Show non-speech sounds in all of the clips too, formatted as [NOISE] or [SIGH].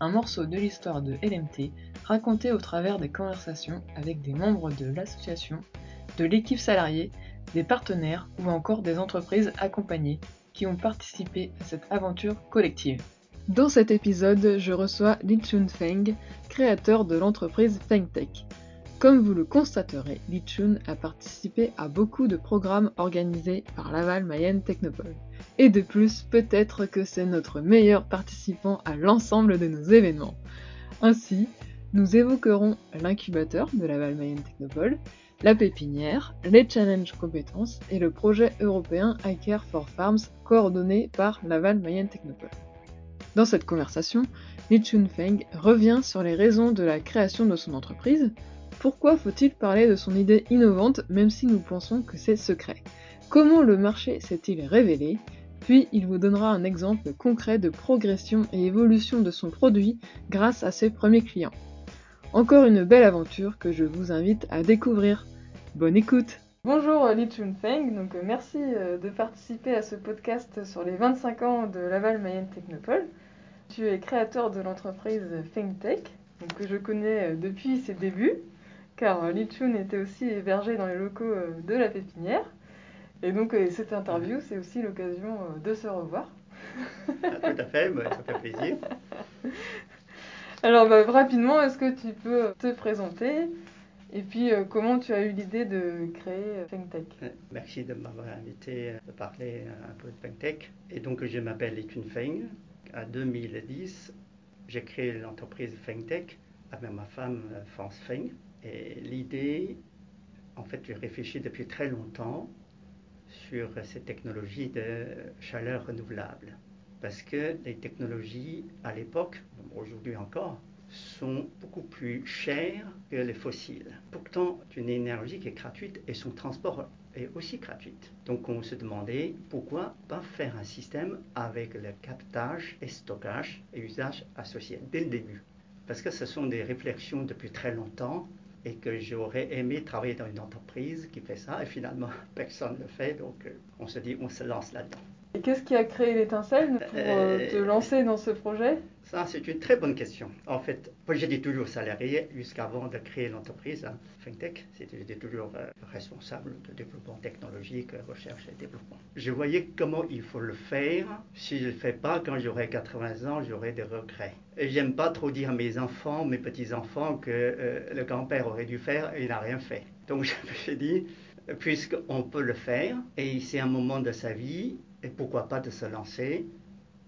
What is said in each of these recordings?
un morceau de l'histoire de LMT raconté au travers des conversations avec des membres de l'association, de l'équipe salariée, des partenaires ou encore des entreprises accompagnées qui ont participé à cette aventure collective. Dans cet épisode, je reçois Li Chun Feng, créateur de l'entreprise FengTech. Comme vous le constaterez, Li Chun a participé à beaucoup de programmes organisés par Laval Mayenne Technopole. Et de plus, peut-être que c'est notre meilleur participant à l'ensemble de nos événements. Ainsi, nous évoquerons l'incubateur de Laval Mayenne Technopole, la pépinière, les challenges compétences et le projet européen iCare for Farms coordonné par Laval Mayenne Technopole. Dans cette conversation, Li Chun Feng revient sur les raisons de la création de son entreprise, pourquoi faut-il parler de son idée innovante même si nous pensons que c'est secret? Comment le marché s'est-il révélé? Puis il vous donnera un exemple concret de progression et évolution de son produit grâce à ses premiers clients. Encore une belle aventure que je vous invite à découvrir. Bonne écoute Bonjour Li Chun Feng, donc euh, merci euh, de participer à ce podcast sur les 25 ans de Laval Mayenne Technopole. Tu es créateur de l'entreprise FengTech, que je connais euh, depuis ses débuts car euh, Lichun était aussi hébergé dans les locaux euh, de la pépinière. Et donc euh, cette interview, c'est aussi l'occasion de se revoir. Ah, tout à fait, ça fait plaisir. [LAUGHS] Alors bah, rapidement, est-ce que tu peux te présenter et puis comment tu as eu l'idée de créer FengTech Merci de m'avoir invité à parler un peu de FengTech. Et donc je m'appelle Litun Feng. En 2010, j'ai créé l'entreprise FengTech avec ma femme France Feng. Et l'idée, en fait, j'ai réfléchi depuis très longtemps sur ces technologies de chaleur renouvelable. Parce que les technologies, à l'époque, aujourd'hui encore, sont beaucoup plus chères que les fossiles. Pourtant, une énergie qui est gratuite et son transport est aussi gratuit. Donc on se demandait pourquoi pas faire un système avec le captage et stockage et usage associés dès le début. Parce que ce sont des réflexions depuis très longtemps et que j'aurais aimé travailler dans une entreprise qui fait ça et finalement [LAUGHS] personne ne le fait donc euh, on se dit on se lance là-dedans. Et qu'est-ce qui a créé l'étincelle pour euh, euh, te lancer dans ce projet? Ça, c'est une très bonne question. En fait, moi, j'étais toujours salarié jusqu'avant de créer l'entreprise, hein, FinTech. J'étais toujours euh, responsable de développement technologique, recherche et développement. Je voyais comment il faut le faire. Si je ne le fais pas, quand j'aurai 80 ans, j'aurai des regrets. Et j'aime pas trop dire à mes enfants, mes petits-enfants, que le grand-père aurait dû faire et il n'a rien fait. Donc, [LAUGHS] je me suis dit, puisqu'on peut le faire, et c'est un moment de sa vie, et pourquoi pas de se lancer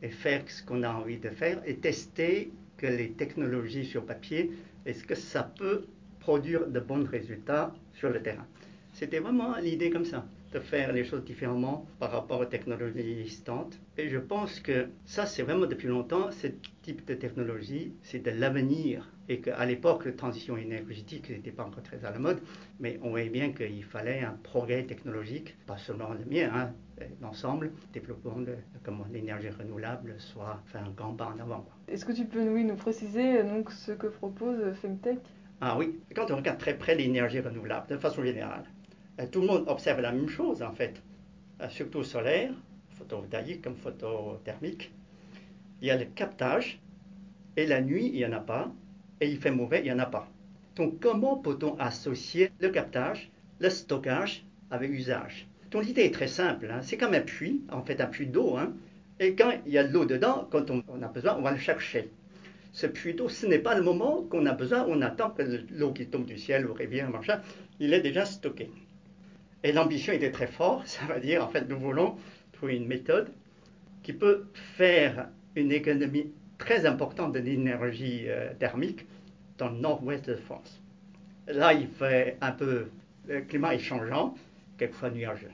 et faire ce qu'on a envie de faire et tester que les technologies sur papier, est-ce que ça peut produire de bons résultats sur le terrain? C'était vraiment l'idée comme ça, de faire les choses différemment par rapport aux technologies existantes. Et je pense que ça, c'est vraiment depuis longtemps, ce type de technologie, c'est de l'avenir. Et qu'à l'époque, la transition énergétique n'était pas encore très à la mode, mais on voyait bien qu'il fallait un progrès technologique, pas seulement le mien, hein, l'ensemble, développement de comment l'énergie renouvelable soit un grand pas en avant. Est-ce que tu peux nous préciser donc, ce que propose FemTech? Ah oui, quand on regarde très près l'énergie renouvelable, de façon générale, euh, tout le monde observe la même chose en fait, euh, surtout solaire, photovoltaïque comme photothermique. Il y a le captage, et la nuit, il n'y en a pas, et il fait mauvais, il n'y en a pas. Donc comment peut-on associer le captage, le stockage avec l'usage? Donc l'idée est très simple, hein. c'est comme un puits, en fait un puits d'eau. Hein. Et quand il y a de l'eau dedans, quand on, a besoin, on va le chercher. Ce puits d'eau, ce n'est pas le moment qu'on a besoin, on attend que l'eau qui tombe du ciel ou rivière, machin, il est déjà stocké. Et l'ambition était très forte, [LAUGHS] ça veut dire, en fait, nous voulons trouver une méthode qui peut faire une économie très importante de l'énergie euh, thermique dans le nord-ouest de France. Là, il fait un peu, le climat est changeant, quelquefois nuageux.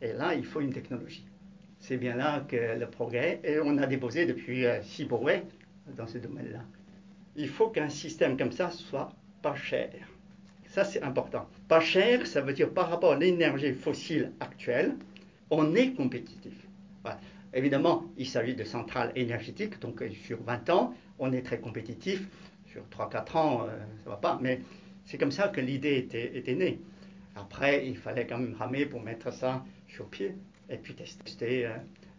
Et là, il faut une technologie. C'est bien là que le progrès, et on a déposé depuis euh, six brevets dans ce domaine-là. Il faut qu'un système comme ça soit pas cher. Ça, c'est important. Pas cher, ça veut dire par rapport à l'énergie fossile actuelle, on est compétitif. Évidemment, il s'agit de centrales énergétiques, donc euh, sur 20 ans, on est très compétitif. Sur 3-4 ans, euh, ça ne va pas. Mais c'est comme ça que l'idée était, née. Après, il fallait quand même ramer pour mettre ça sur pied et puis tester. Euh,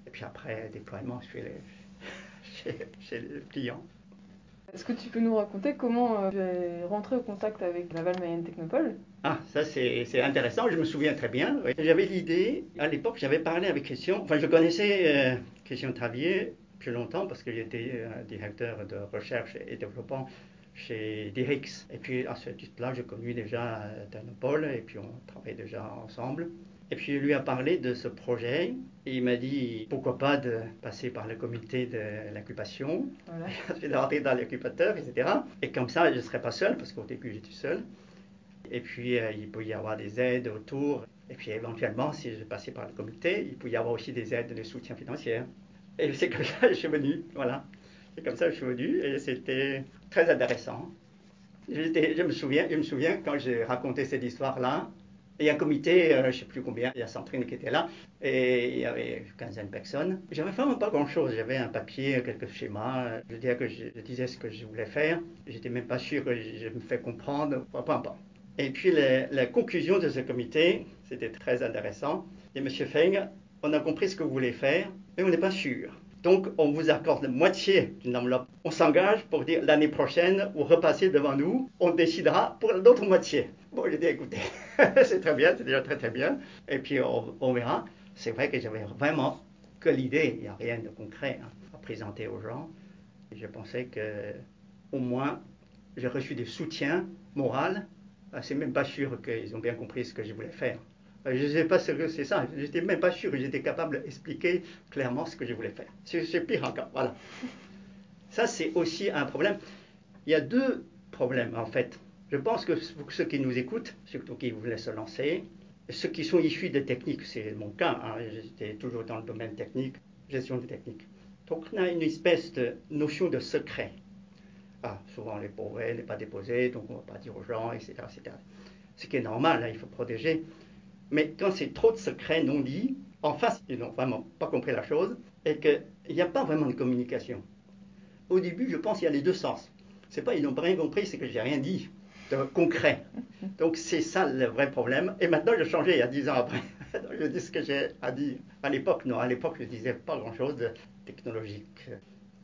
et puis après, déploiement chez les, [LAUGHS] chez, chez les clients. Est-ce que tu peux nous raconter comment tu es rentré au contact avec la Val Mayenne Technopole? Ah, ça c'est intéressant, je me souviens très bien. J'avais l'idée, à l'époque j'avais parlé avec Christian, enfin je connaissais euh, Christian Travier depuis longtemps parce que j'étais euh, directeur de recherche et développement chez Dirix. Et puis à ce titre-là, j'ai connu déjà euh, Technopole et puis on travaillait déjà ensemble. Et puis je lui ai parlé de ce projet et il m'a dit pourquoi pas de passer par le comité de l'incubation, voilà. [LAUGHS] d'entrer dans l'incubateur, etc. Et comme ça, je ne serais pas seul parce qu'au début j'étais seul. Et puis euh, il peut y avoir des aides autour. Et puis éventuellement, si je passais par le comité, il peut y avoir aussi des aides de soutien financier. Et c'est comme ça que je suis venu. Voilà. C'est comme ça je suis venu et c'était très intéressant. Je me souviens, je me souviens quand j'ai raconté cette histoire-là il y a un comité, euh, je ne sais plus combien, il y a Centrine qui était là, et il y avait une quinzaine de personnes. J'avais vraiment pas grand-chose, j'avais un papier, quelques schémas, je disais, ce que je voulais faire, j'étais même pas sûr que je, me fais comprendre, pas, pas. Et puis la, conclusion de ce comité, c'était très intéressant. Et M. Feng, on a compris ce que vous voulez faire, mais on n'est pas sûr. Donc, on vous accorde la moitié d'une enveloppe. On s'engage pour dire l'année prochaine, vous repassez devant nous, on décidera pour l'autre moitié. Bon, j'ai dit, écoutez, [LAUGHS] c'est très bien, c'est déjà très très bien. Et puis, on, verra. C'est vrai que j'avais vraiment que l'idée, il n'y a rien de concret hein, à présenter aux gens. Je pensais que, au moins, j'ai reçu des soutiens moraux. Ah, c'est même pas sûr qu'ils ont bien compris ce que je voulais faire. Euh, je ne sais pas ce que c'est ça. Je n'étais même pas sûr que j'étais capable d'expliquer clairement ce que je voulais faire. C'est pire encore. Voilà. Ça, c'est aussi un problème. Il y a deux problèmes, en fait. Je pense que ceux qui nous écoutent, surtout qui voulaient se lancer, ceux qui sont issus des techniques, c'est mon cas, hein, j'étais toujours dans le domaine technique, gestion des techniques. Donc on a une espèce de notion de secret. Ah, souvent les brevets n'est pas déposé, donc on ne va pas dire aux gens, etc., etc. Ce qui est normal, hein, il faut protéger. Mais quand c'est trop de secrets non dits, en face, ils n'ont vraiment pas compris la chose et qu'il n'y a pas vraiment de communication. Au début, je pense qu'il y a les deux sens. C'est pas ils n'ont rien compris, c'est que j'ai rien dit de concret. Donc c'est ça le vrai problème. Et maintenant, j'ai changé il y a dix ans après. [LAUGHS] je dis ce que j'ai à dire. À l'époque, non, à l'époque, je disais pas grand-chose de technologique.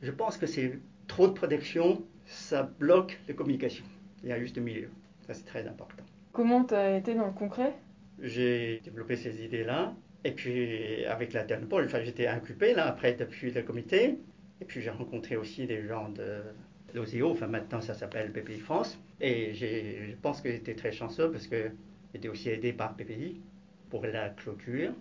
Je pense que c'est trop de protection, ça bloque les communications. Il y a juste milieu. Ça, c'est très important. Comment tu as été dans le concret? J'ai développé ces idées-là. Et puis, avec la Turnpole, enfin, j'étais incubé, là, après, depuis le comité. Et puis, j'ai rencontré aussi des gens de l'OSIO, enfin, maintenant, ça s'appelle PPI France. Et je pense que j'étais très chanceux parce que j'étais aussi aidé par PPI pour la clôture.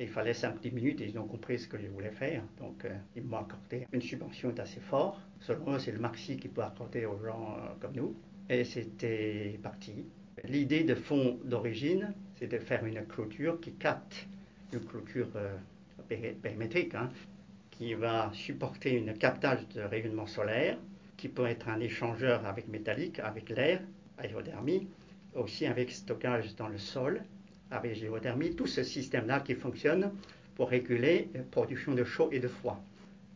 il fallait 5-10 minutes et ils ont compris ce que je voulais faire. Donc, euh, ils m'ont accordé une subvention assez forte. Selon eux, c'est le maxi qui peut accorder aux gens euh, comme nous. Et c'était parti. L'idée de fond d'origine, c'est de faire une clôture qui capte, une clôture euh, périmétrique, hein, qui va supporter un captage de rayonnement solaire, qui peut être un échangeur avec métallique, avec l'air, aérodhermie, aussi avec stockage dans le sol, avec géothermie, tout ce système-là qui fonctionne pour réguler la production de chaud et de froid.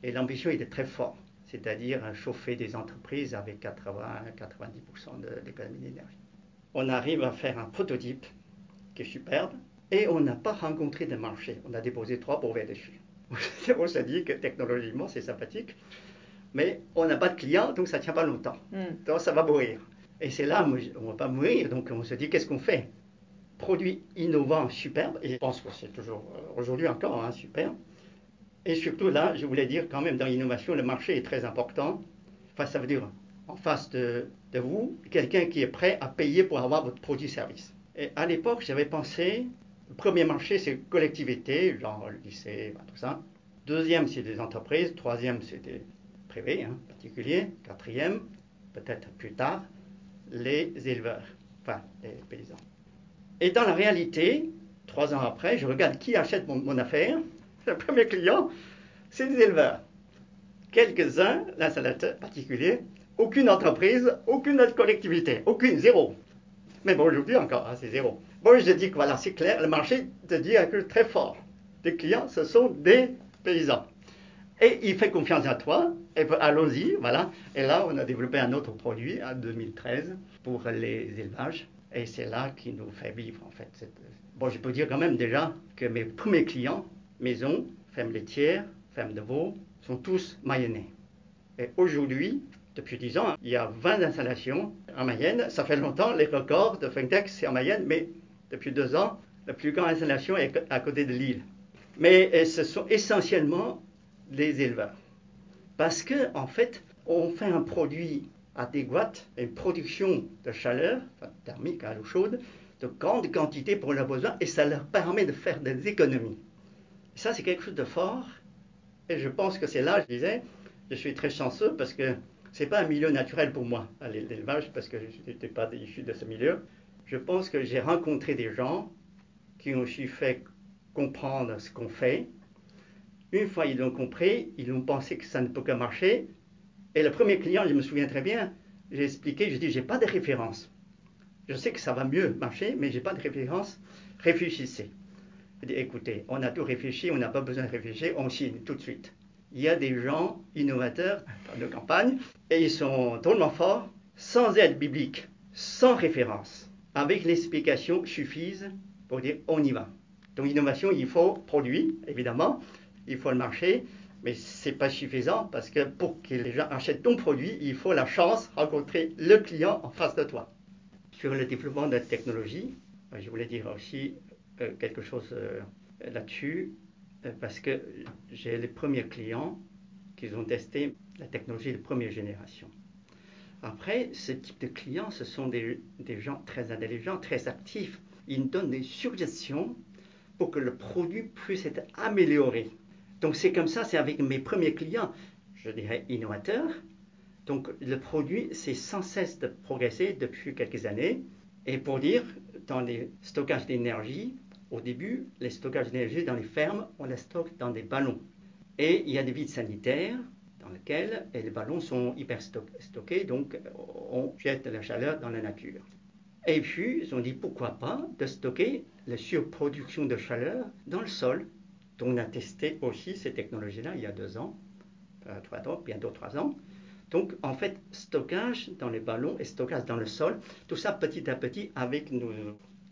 Et l'ambition est très forte, c'est-à-dire chauffer des entreprises avec 80-90% d'économie d'énergie. On arrive à faire un prototype qui est superbe, et on n'a pas rencontré de marché. On a déposé trois brevets dessus. [LAUGHS] on s'est dit que technologiquement, c'est sympathique, mais on n'a pas de clients, donc ça ne tient pas longtemps. Hmm. Donc ça va mourir. Et c'est là, on ne va pas mourir, donc on se dit, qu'est-ce qu'on fait? Produit innovant, superbe, et je pense que c'est toujours euh, aujourd'hui encore hein, superbe. Et surtout là, je voulais dire quand même, dans l'innovation, le marché est très important. Enfin, ça veut dire en face de, de vous, quelqu'un qui est prêt à payer pour avoir votre produit-service. Et à l'époque, j'avais pensé, le premier marché, c'est collectivité, genre lycée, tout ça. Deuxième, c'est des entreprises. Troisième, c'est des privés, hein, particuliers. Quatrième, peut-être plus tard, les éleveurs, enfin les paysans. Et dans la réalité, trois ans après, je regarde qui achète mon, affaire. [LAUGHS] Le premier client, c'est des éleveurs. Quelques-uns, l'installateur particulier, aucune entreprise, aucune collectivité, aucune, zéro. Mais bon, aujourd'hui encore, hein, c'est zéro. Bon, je dis que voilà, c'est clair, le marché dit quelque chose très fort. Les clients, ce sont des paysans. Et il fait confiance à toi, et allons-y, voilà. Et là, on a développé un autre produit en 2013 pour les élevages. Et c'est là qui nous fait vivre, en fait. Bon, je peux dire quand même déjà que mes premiers clients, maisons, fermes laitières, fermes de veaux, sont tous mayennais. Et aujourd'hui, depuis 10 ans, il y a 20 installations en Mayenne. Ça fait longtemps, les records de Fintech, c'est en Mayenne, mais depuis deux ans, la plus grande installation est à côté de Lille. Mais ce sont essentiellement des éleveurs. Parce que, en fait, on fait un produit adéquat, une production de chaleur, thermique à l'eau chaude, de grande quantité pour leurs besoins, et ça leur permet de faire des économies. Ça, c'est quelque chose de fort. Et je pense que c'est là, je disais, je suis très chanceux parce que n'est pas un milieu naturel pour moi, l'élevage, parce que je n'étais pas issu de ce milieu. Je pense que j'ai rencontré des gens qui ont su fait comprendre ce qu'on fait. Une fois ils l'ont compris, ils ont pensé que ça ne peut que marcher. Et le premier client, je me souviens très bien, j'ai expliqué, j'ai dit, j'ai pas de référence. Je sais que ça va mieux marcher, mais j'ai pas de référence. Réfléchissez. J'ai dit, écoutez, on a tout réfléchi, on n'a pas besoin de réfléchir, on signe tout de suite. Il y a des gens innovateurs dans nos campagnes, et ils sont tellement forts, sans aide biblique, sans référence, avec l'explication suffisent pour dire on y va. Donc l'innovation, il faut produit, évidemment, il faut le marché, mais ce n'est pas suffisant parce que pour que les gens achètent ton produit, il faut la chance de rencontrer le client en face de toi. Sur le développement de la technologie, je voulais dire aussi euh, quelque chose euh, là-dessus, parce que j'ai les premiers clients qui ont testé la technologie de première génération. Après, ce type de clients, ce sont des, gens très intelligents, très actifs. Ils donnent des suggestions pour que le produit puisse être amélioré. Donc c'est comme ça, c'est avec mes premiers clients, je dirais innovateurs. Donc le produit, c'est sans cesse de progresser depuis quelques années. Et pour dire, dans les stockages d'énergie, au début, les stockages d'énergie dans les fermes, on les stocke dans des ballons. Et il y a des vides sanitaires dans lesquels les ballons sont hyper stockés, donc on jette la chaleur dans la nature. Et puis, ils ont dit pourquoi pas de stocker la surproduction de chaleur dans le sol. Donc, on a testé aussi ces technologies-là il y a deux ans, euh, trois ans, bientôt trois ans. Donc, en fait, stockage dans les ballons et stockage dans le sol, tout ça petit à petit avec nos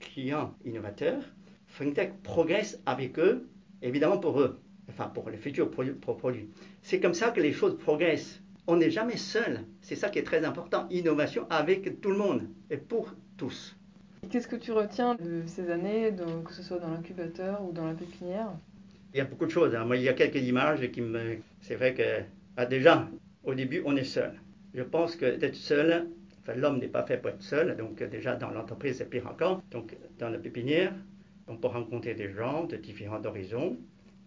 clients innovateurs. FinTech progresse avec eux, évidemment pour eux, enfin pour les futurs produits. C'est comme ça que les choses progressent. On n'est jamais seul. C'est ça qui est très important. Innovation avec tout le monde et pour tous. Qu'est-ce que tu retiens de ces années, que ce soit dans l'incubateur ou dans la pépinière? Il y a beaucoup de choses. Hein. Moi, il y a quelques images qui me. C'est vrai que ah, déjà, au début, on est seul. Je pense que d'être seul, enfin, l'homme n'est pas fait pour être seul. Donc déjà dans l'entreprise, c'est pire encore. Donc dans la pépinière, on peut rencontrer des gens de différents horizons.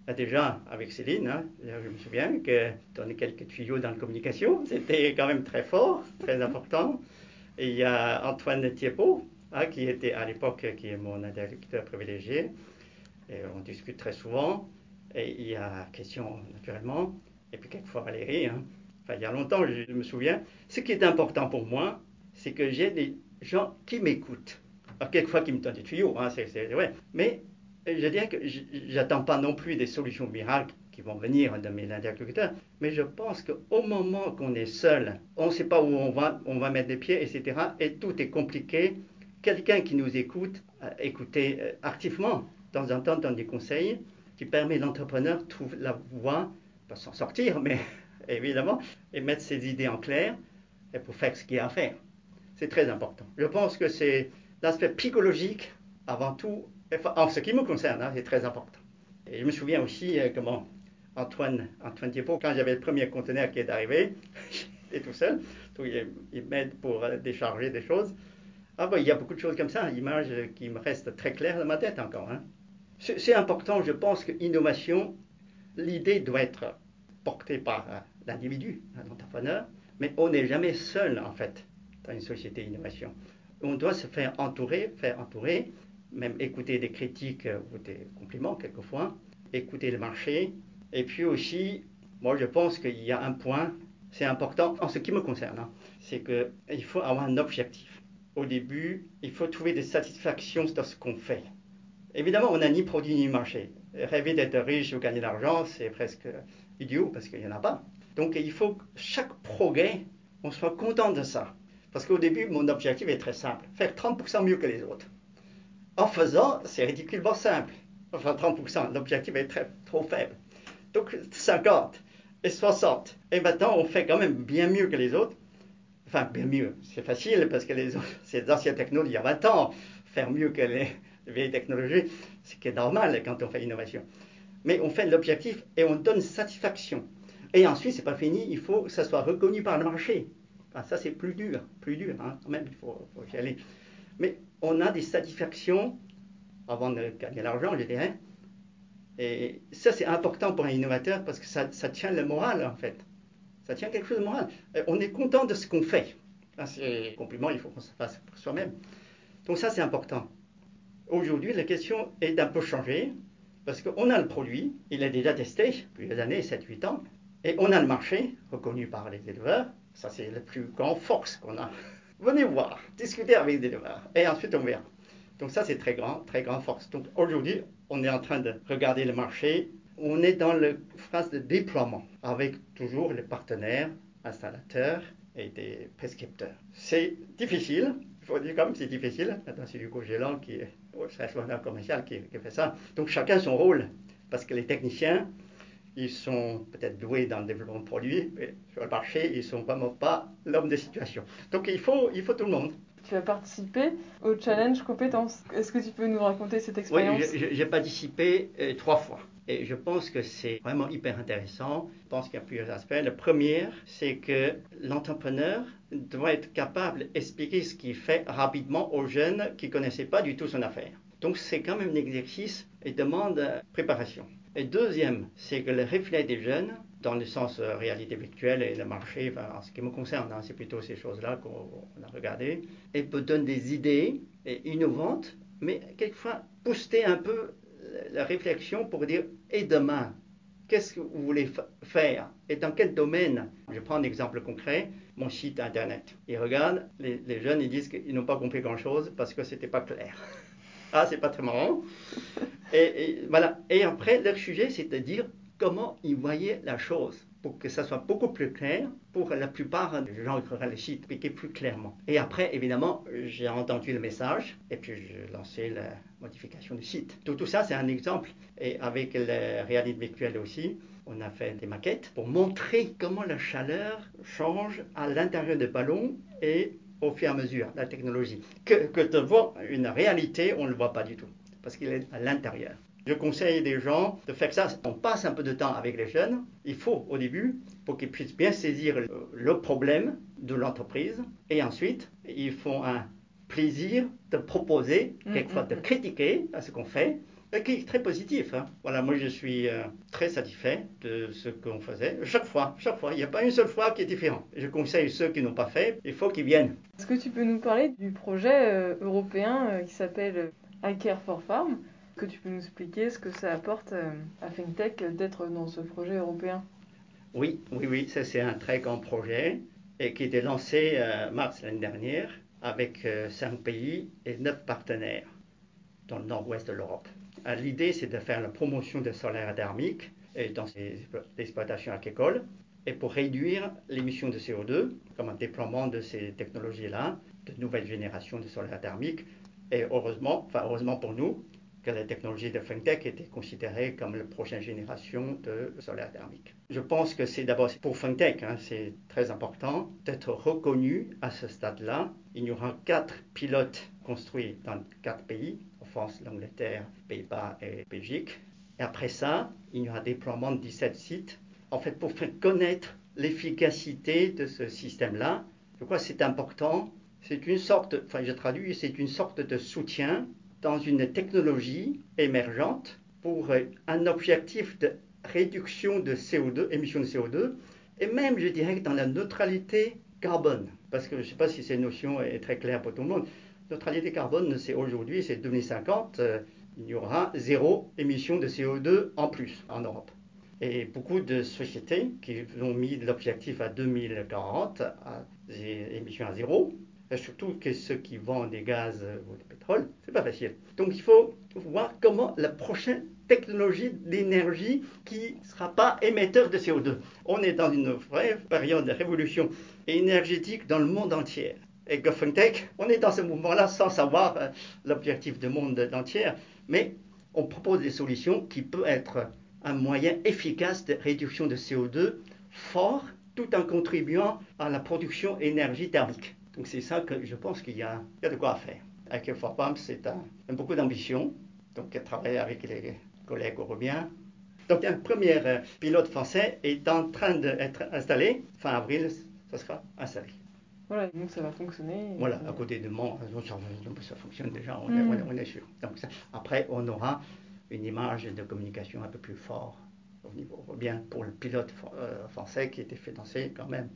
Ah, déjà, avec Céline, hein, je me souviens que donner quelques tuyaux dans la communication, [LAUGHS] c'était quand même très fort, très important. Et il y a Antoine Thiebaud, hein, qui était à l'époque, qui est mon interlocuteur privilégié. Et on discute très souvent. Et il y a question, naturellement. Et puis quelquefois Valérie. Hein. Enfin, il y a longtemps, je me souviens. Ce qui est important pour moi, c'est que j'ai des gens qui m'écoutent. Alors, quelquefois, qui me donnent des tuyaux, hein, c'est vrai. Mais je dirais que j'attends pas non plus des solutions miracles qui vont venir de mes interlocuteurs, mais je pense qu'au moment qu'on est seul, on ne sait pas où on va, on va mettre les pieds, etc. Et tout est compliqué. Quelqu'un qui nous écoute, euh, écouter euh, activement, de temps en temps, donne des conseils qui permet l'entrepreneur de trouver la voie, pas s'en sortir, mais [LAUGHS] évidemment, et mettre ses idées en clair et pour faire ce qu'il y a à faire. C'est très important. Je pense que c'est l'aspect psychologique avant tout, en ce qui me concerne, hein, c'est très important. Et je me souviens aussi euh, comment Antoine, Antoine quand j'avais le premier conteneur qui est arrivé, [LAUGHS] j'étais tout seul, il, m'aide pour euh, décharger des choses. Ah ben, il y a beaucoup de choses comme ça, l'image qui me reste très claire dans ma tête encore. Hein. C'est important, je pense que l'innovation, l'idée doit être portée par euh, l'individu, un entrepreneur, mais on n'est jamais seul en fait dans une société d'innovation. On doit se faire entourer, faire entourer, même écouter des critiques ou des compliments quelquefois, écouter le marché, et puis aussi, moi je pense qu'il y a un point, c'est important en ce qui me concerne, hein, c'est qu'il faut avoir un objectif. au début, il faut trouver des satisfactions dans ce qu'on fait. Évidemment, on n'a ni produit ni marché. Rêver d'être riche ou gagner de l'argent, c'est presque idiot parce qu'il n'y en a pas. Donc il faut que chaque progrès, on soit content de ça. Parce qu'au début, mon objectif est très simple, faire 30% mieux que les autres. En faisant, c'est ridiculement simple. Enfin, 30%, l'objectif est trop faible. Donc 50 et 60. Et maintenant, on fait quand même bien mieux que les autres. Enfin, bien mieux. C'est facile parce que les autres, c'est anciennes technologies il y a 20 ans. Faire mieux que les, [LAUGHS] vieilles technologies, ce qui est normal quand on fait innovation. Mais on fait l'objectif et on donne satisfaction. Et ensuite, c'est pas fini, il faut que ça soit reconnu par le marché. Ça, c'est plus dur, plus dur, hein, quand même, il faut, y aller. Mais on a des satisfactions avant de gagner l'argent, je dirais. Et ça, c'est important pour un innovateur parce que ça, tient le moral, en fait. Ça tient quelque chose de moral. on est content de ce qu'on fait. C'est compliment, il faut qu'on se fasse pour soi-même. Donc ça, c'est important. Aujourd'hui, la question est d'un peu changée parce qu'on a le produit, il est déjà testé depuis des années, 7-8 ans, et on a le marché reconnu par les éleveurs. Ça, c'est la plus grande force qu'on a. Venez voir, discuter avec éleveurs, et ensuite on verra. Donc ça, c'est très grand, très grande force. Donc aujourd'hui, on est en train de regarder le marché. On est dans la phase de déploiement avec toujours les partenaires, installateurs et des prescripteurs. C'est difficile, il faut dire quand même c'est difficile. Maintenant, c'est Hugo Gélan qui est responsable commercial qui, qui fait ça. Donc chacun son rôle, parce que les techniciens, ils sont peut-être doués dans le développement de produits, mais sur le marché, ils ne sont vraiment pas l'homme de situation. Donc il faut, il faut tout le monde. Tu as participé au challenge compétences. Est-ce que tu peux nous raconter cette expérience? Oui, j'ai participé euh, trois fois. Et je pense que c'est vraiment hyper intéressant. Je pense qu'il y a plusieurs aspects. Le premier, c'est que l'entrepreneur doit être capable d'expliquer ce qu'il fait rapidement aux jeunes qui ne connaissaient pas du tout son affaire. Donc c'est quand même un exercice et demande préparation. Et deuxième, c'est que le reflet des jeunes, dans le sens euh, réalité virtuelle et le marché, en ce qui me concerne, hein, c'est plutôt ces choses-là qu'on a regardées, et peut donner des idées innovantes, mais quelquefois booster un peu la réflexion pour dire et demain, qu'est-ce que vous voulez faire? Et dans quel domaine? Je prends un exemple concret, mon site internet. Ils regardent, les, les jeunes, ils disent qu'ils n'ont pas compris grand-chose parce que c'était pas clair. Ah, c'est pas très marrant. Et, voilà. Et après, leur sujet, c'est de dire comment ils voyaient la chose pour que ça soit beaucoup plus clair pour la plupart des gens qui site, expliquer plus clairement. Et après, évidemment, j'ai entendu le message et puis j'ai lancé la modification du site. Tout, tout ça, c'est un exemple. Et avec la réalité virtuelle aussi, on a fait des maquettes pour montrer comment la chaleur change à l'intérieur des ballons et au fur et à mesure, la technologie. Que, que de voir une réalité, on ne le voit pas du tout, parce qu'il est à l'intérieur. Je conseille des gens de faire ça. On passe un peu de temps avec les jeunes. Il faut au début pour qu'ils puissent bien saisir le, problème de l'entreprise. Et ensuite, ils font un plaisir de proposer, mm, quelquefois de mm, mm. critiquer à ce qu'on fait qui est très positif. Hein. Voilà, moi je suis euh, très satisfait de ce qu'on faisait. Chaque fois, chaque fois, il n'y a pas une seule fois qui est différent. Je conseille ceux qui n'ont pas fait, il faut qu'ils viennent. Est-ce que tu peux nous parler du projet euh, européen euh, qui s'appelle iCare for Farm que tu peux nous expliquer ce que ça apporte à FinTech d'être dans ce projet européen? Oui, oui, oui, ça c'est un très grand projet et qui été lancé mars l'année dernière avec cinq pays et neuf partenaires dans le nord-ouest de l'Europe. Euh, l'idée, c'est de faire la promotion des solaires thermiques dans ces exploitations agricoles et pour réduire l'émission de CO2, comme un déploiement de ces technologies-là, de nouvelles générations de solaires thermiques. Et heureusement, enfin heureusement pour nous, que la technologie de FinTech était considérée comme la prochaine génération de solaire thermique. Je pense que c'est d'abord pour FinTech, hein, c'est très important d'être reconnu à ce stade-là. Il y aura quatre pilotes construits dans quatre pays France, l'Angleterre, Pays-Bas et Belgique. Et après ça, il y aura déploiement de 17 sites. En fait, pour faire connaître l'efficacité de ce système-là, je crois que c'est important. C'est une sorte, enfin je traduis, c'est une sorte de soutien dans une technologie émergente pour un objectif de réduction de CO2, émissions de CO2, et même, je dirais, dans la neutralité carbone. Parce que je ne sais pas si cette notion est très claire pour tout le monde neutralité carbone, c'est aujourd'hui, c'est 2050, euh, il y aura zéro émission de CO2 en plus en Europe. Et beaucoup de sociétés qui ont mis l'objectif à 2040, à émissions à zéro, surtout que ceux qui vendent des gaz ou du pétrole, c'est pas facile. Donc il faut voir comment la prochaine technologie d'énergie qui ne sera pas émetteur de CO2. On est dans une vraie période de révolution énergétique dans le monde entier. Et GovFunkTech, on est dans ce mouvement-là sans savoir euh, l'objectif du monde entier, mais on propose des solutions qui peuvent être un moyen efficace de réduction de CO2 fort tout en contribuant à la production énergie thermique. Donc c'est ça que je pense qu'il y, a de quoi faire. Avec Forpam, c'est un, beaucoup d'ambition. Donc travailler avec les collègues européens. Donc un premier euh, pilote français est en train d'être installé. Fin avril, ça sera installé. Voilà, donc ça va fonctionner. Voilà, à côté de Mont, ça, fonctionne déjà, on, est, mm. on est, sûr. Donc après, on aura une image de communication un peu plus forte au niveau européen pour le pilote euh, français qui était financé quand même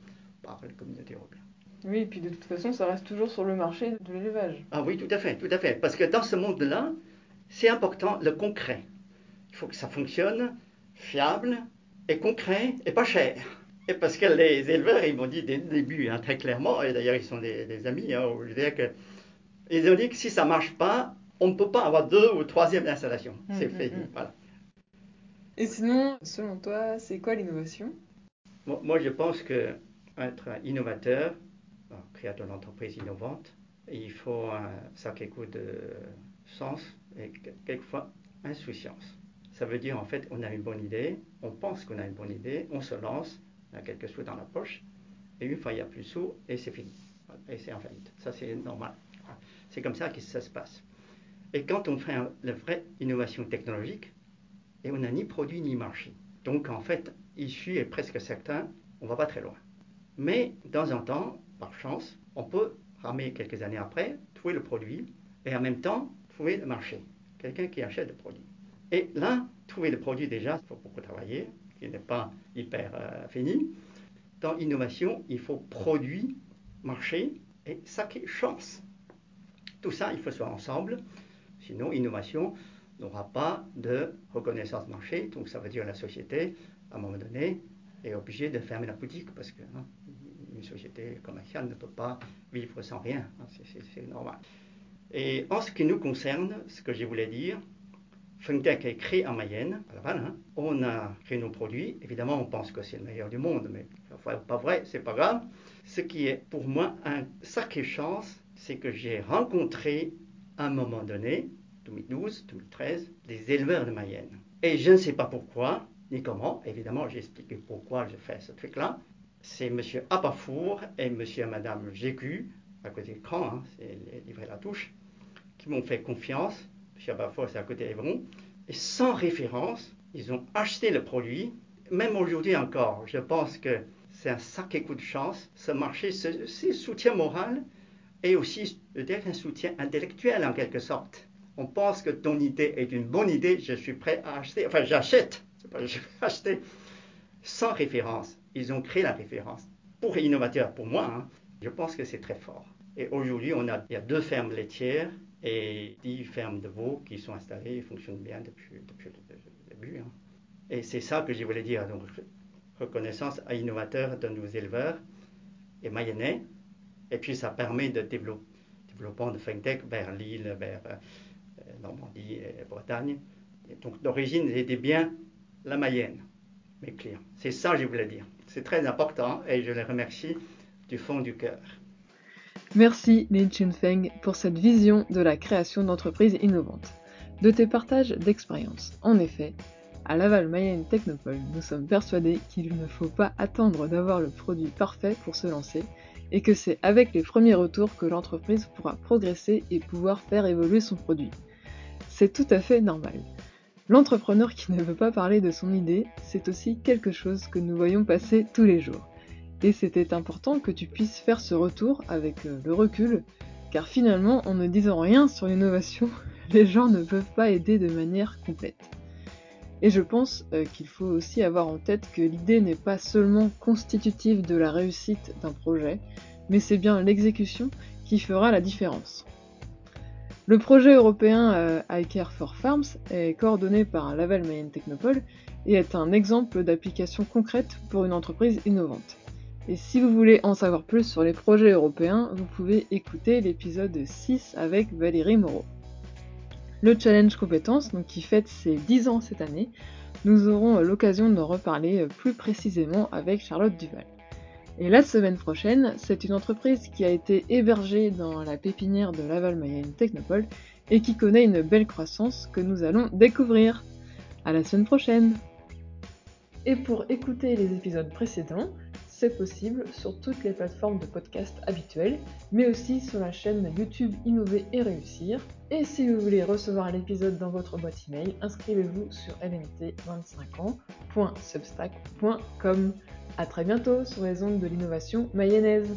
par la communauté européenne. Oui, et puis de toute façon, ça reste toujours sur le marché de l'élevage. Ah oui, tout à fait, tout à fait. Parce que dans ce monde-là, c'est important le concret. Il faut que ça fonctionne, fiable et concret et pas cher. Et parce que les éleveurs, ils m'ont dit dès le début, hein, très clairement, et d'ailleurs ils sont des, amis, hein, je dire que, ils ont dit que si ça ne marche pas, on ne peut pas avoir deux ou troisième installation. Mmh, c'est mmh, fait. Mmh. Voilà. Et sinon, selon toi, c'est quoi l'innovation? Moi, je pense que être innovateur, créateur d'entreprise innovante, il faut un sacré coup de sens et quelquefois insouciance. Ça veut dire en fait, on a une bonne idée, on pense qu'on a une bonne idée, on se lance, on a quelques sous dans la poche, et une fois il n'y a plus de sous, et c'est fini. Et c'est en faillite. Ça, c'est normal. C'est comme ça que ça se passe. Et quand on fait la vraie innovation technologique, et on n'a ni produit ni marché. Donc en fait, issu est presque certain, on ne va pas très loin. Mais dans un temps, par chance, on peut ramer quelques années après, trouver le produit et en même temps trouver le marché, quelqu'un qui achète le produit. Et là, trouver le produit déjà, il faut beaucoup travailler, qui n'est pas hyper euh, fini. Dans l'innovation, il faut produit, marché et ça qui chance. Tout ça, il faut soit ensemble. Sinon, innovation n'aura pas de reconnaissance marché. Donc, ça veut dire la société, à un moment donné, est obligée de fermer la boutique parce que hein, une société commerciale ne peut pas vivre sans rien. Hein, c'est normal. Et en ce qui nous concerne, ce que je voulais dire, Funktech est créé en Mayenne, à Laval. Hein. On a créé nos produits. Évidemment, on pense que c'est le meilleur du monde, mais pas vrai, c'est pas grave. Ce qui est pour moi un sacré chance, c'est que j'ai rencontré à un moment donné, 2012, 2013, des éleveurs de Mayenne. Et je ne sais pas pourquoi, ni comment. Évidemment, j'ai expliqué pourquoi je fais ce truc-là c'est M. Abafour et M. et Mme Jégu, à côté de l'écran, hein, c'est livré la touche, qui m'ont fait confiance. M. Abafour, c'est à côté d'Evron. Et sans référence, ils ont acheté le produit. Même aujourd'hui encore, je pense que c'est un sacré coup de chance. Ce marché, c'est soutien moral et aussi peut-être un soutien intellectuel en quelque sorte. On pense que ton idée est une bonne idée, je suis prêt à acheter. Enfin, j'achète. Je vais [LAUGHS] acheter sans référence ils ont créé la référence. Pour innovateur, pour moi, hein, je pense que c'est très fort. Et aujourd'hui, on a, il y a deux fermes laitières et dix fermes de veaux qui sont installées et fonctionnent bien depuis, depuis le début. Hein. Et c'est ça que je voulais dire. Donc, reconnaissance à innovateur de nos éleveurs et mayennais. Et puis, ça permet de développer développement de FinTech vers Lille, vers euh, Normandie et Bretagne. Et donc, d'origine, c'était bien la Mayenne, C'est ça que je voulais dire. C'est très important et je les remercie du fond du cœur. Merci Lin Feng pour cette vision de la création d'entreprises innovantes, de tes partages d'expériences. En effet, à Laval Mayenne Technopole, nous sommes persuadés qu'il ne faut pas attendre d'avoir le produit parfait pour se lancer et que c'est avec les premiers retours que l'entreprise pourra progresser et pouvoir faire évoluer son produit. C'est tout à fait normal. L'entrepreneur qui ne veut pas parler de son idée, c'est aussi quelque chose que nous voyons passer tous les jours. Et c'était important que tu puisses faire ce retour avec euh, le recul, car finalement, en ne disant rien sur l'innovation, [LAUGHS] les gens ne peuvent pas aider de manière complète. Et je pense euh, qu'il faut aussi avoir en tête que l'idée n'est pas seulement constitutive de la réussite d'un projet, mais c'est bien l'exécution qui fera la différence. Le projet européen euh, iCare for Farms est coordonné par Laval Mayenne Technopole et est un exemple d'application concrète pour une entreprise innovante. Et si vous voulez en savoir plus sur les projets européens, vous pouvez écouter l'épisode 6 avec Valérie Moreau. Le challenge compétences, qui fête ses 10 ans cette année, nous aurons l'occasion d'en reparler plus précisément avec Charlotte Duval. Et la semaine prochaine, c'est une entreprise qui a été hébergée dans la pépinière de Laval Mayenne Technopole et qui connaît une belle croissance que nous allons découvrir. À la semaine prochaine! Et pour écouter les épisodes précédents, possible sur toutes les plateformes de podcast habituelles, mais aussi sur la chaîne YouTube Innover et Réussir. Et si vous voulez recevoir l'épisode dans votre boîte email, inscrivez-vous sur lmt25ans.substack.com. A très bientôt sur les ondes de l'innovation mayonnaise.